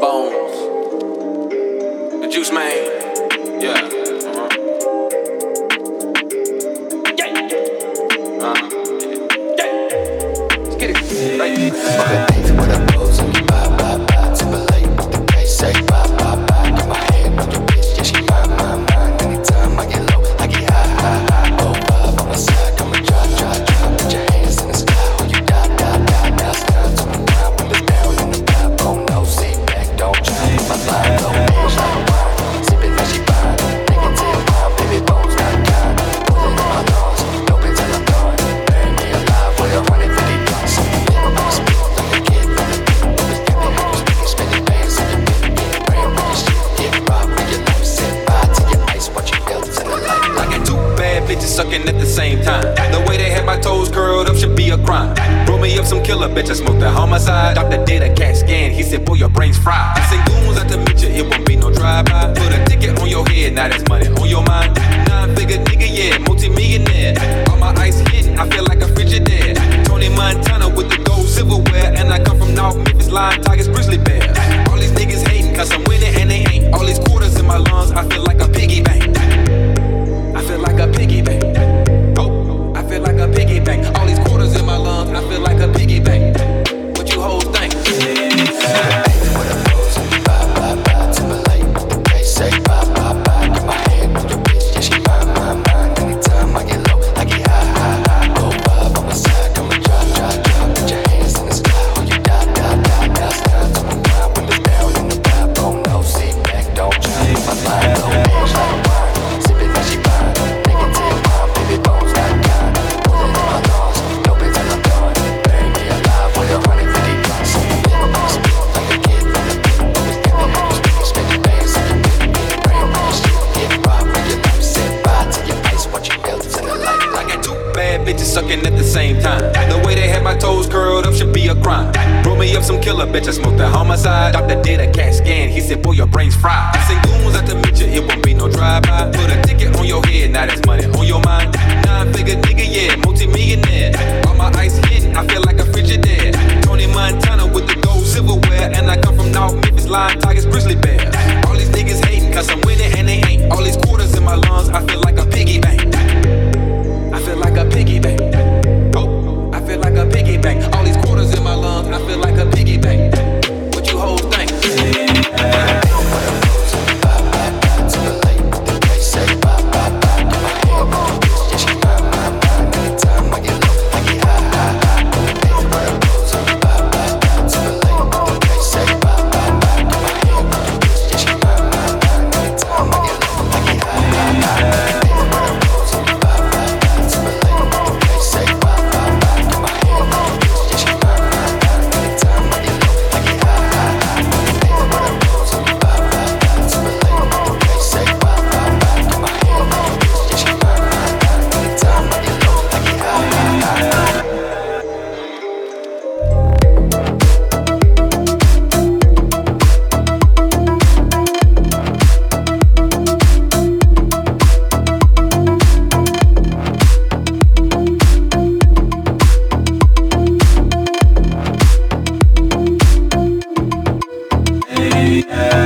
Bones. The Juice Man. Yeah. toes curled up should be a crime. Roll me up some killer, bitch. I smoked a homicide. Doctor did a cat scan. He said, boy, your brain's fried. I say, goons out to meet you. It won't be no drive-by. Put a ticket on your head. Now that's money on your mind. bad bitches sucking at the same time. The way they had my toes curled up should be a crime. Brought me up some killer bitch, I smoked a homicide. Doctor did a CAT scan, he said, boy, your brain's fried. I seen goons out to meet you, it won't be no drive-by. Put a ticket on your head, now that's money on your mind. Nine-figure nigga, yeah, multi-millionaire. All my ice hitting, I feel like a frigidaire. Tony Montana with the gold silverware. And I come from North Memphis, Lion Tigers, Grizzly Bear. Yeah.